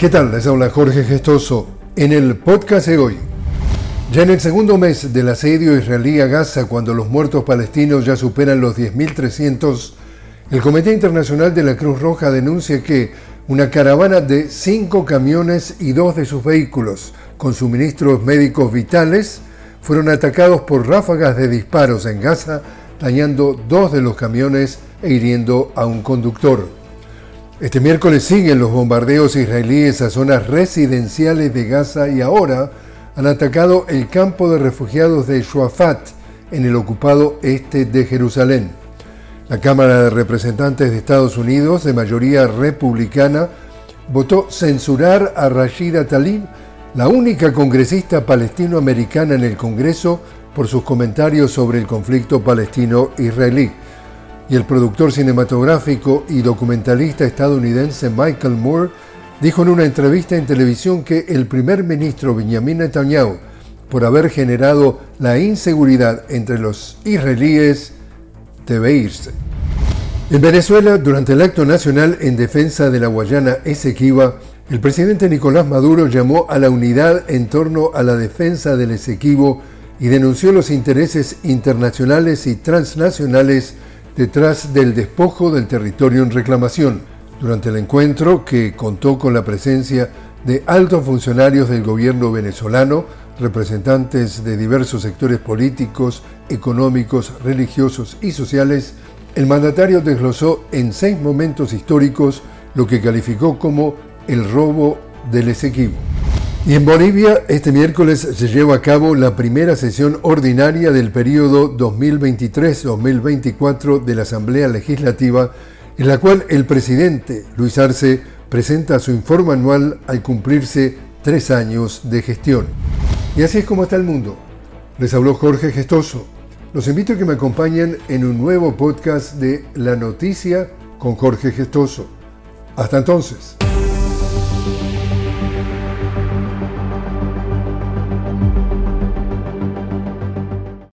¿Qué tal? Les habla Jorge Gestoso. En el podcast de hoy, ya en el segundo mes del asedio israelí a Gaza, cuando los muertos palestinos ya superan los 10.300, el Comité Internacional de la Cruz Roja denuncia que una caravana de cinco camiones y dos de sus vehículos con suministros médicos vitales fueron atacados por ráfagas de disparos en Gaza, dañando dos de los camiones e hiriendo a un conductor. Este miércoles siguen los bombardeos israelíes a zonas residenciales de Gaza y ahora han atacado el campo de refugiados de Shuafat en el ocupado este de Jerusalén. La Cámara de Representantes de Estados Unidos, de mayoría republicana, votó censurar a Rashida Talib, la única congresista palestino-americana en el Congreso, por sus comentarios sobre el conflicto palestino-israelí y el productor cinematográfico y documentalista estadounidense Michael Moore dijo en una entrevista en televisión que el primer ministro Benjamin Netanyahu, por haber generado la inseguridad entre los israelíes, debe irse. En Venezuela, durante el acto nacional en defensa de la Guayana Esequiba, el presidente Nicolás Maduro llamó a la unidad en torno a la defensa del Esequibo y denunció los intereses internacionales y transnacionales detrás del despojo del territorio en reclamación. Durante el encuentro, que contó con la presencia de altos funcionarios del gobierno venezolano, representantes de diversos sectores políticos, económicos, religiosos y sociales, el mandatario desglosó en seis momentos históricos lo que calificó como el robo del Esequibo. Y en Bolivia, este miércoles se lleva a cabo la primera sesión ordinaria del periodo 2023-2024 de la Asamblea Legislativa, en la cual el presidente Luis Arce presenta su informe anual al cumplirse tres años de gestión. Y así es como está el mundo. Les habló Jorge Gestoso. Los invito a que me acompañen en un nuevo podcast de La Noticia con Jorge Gestoso. Hasta entonces.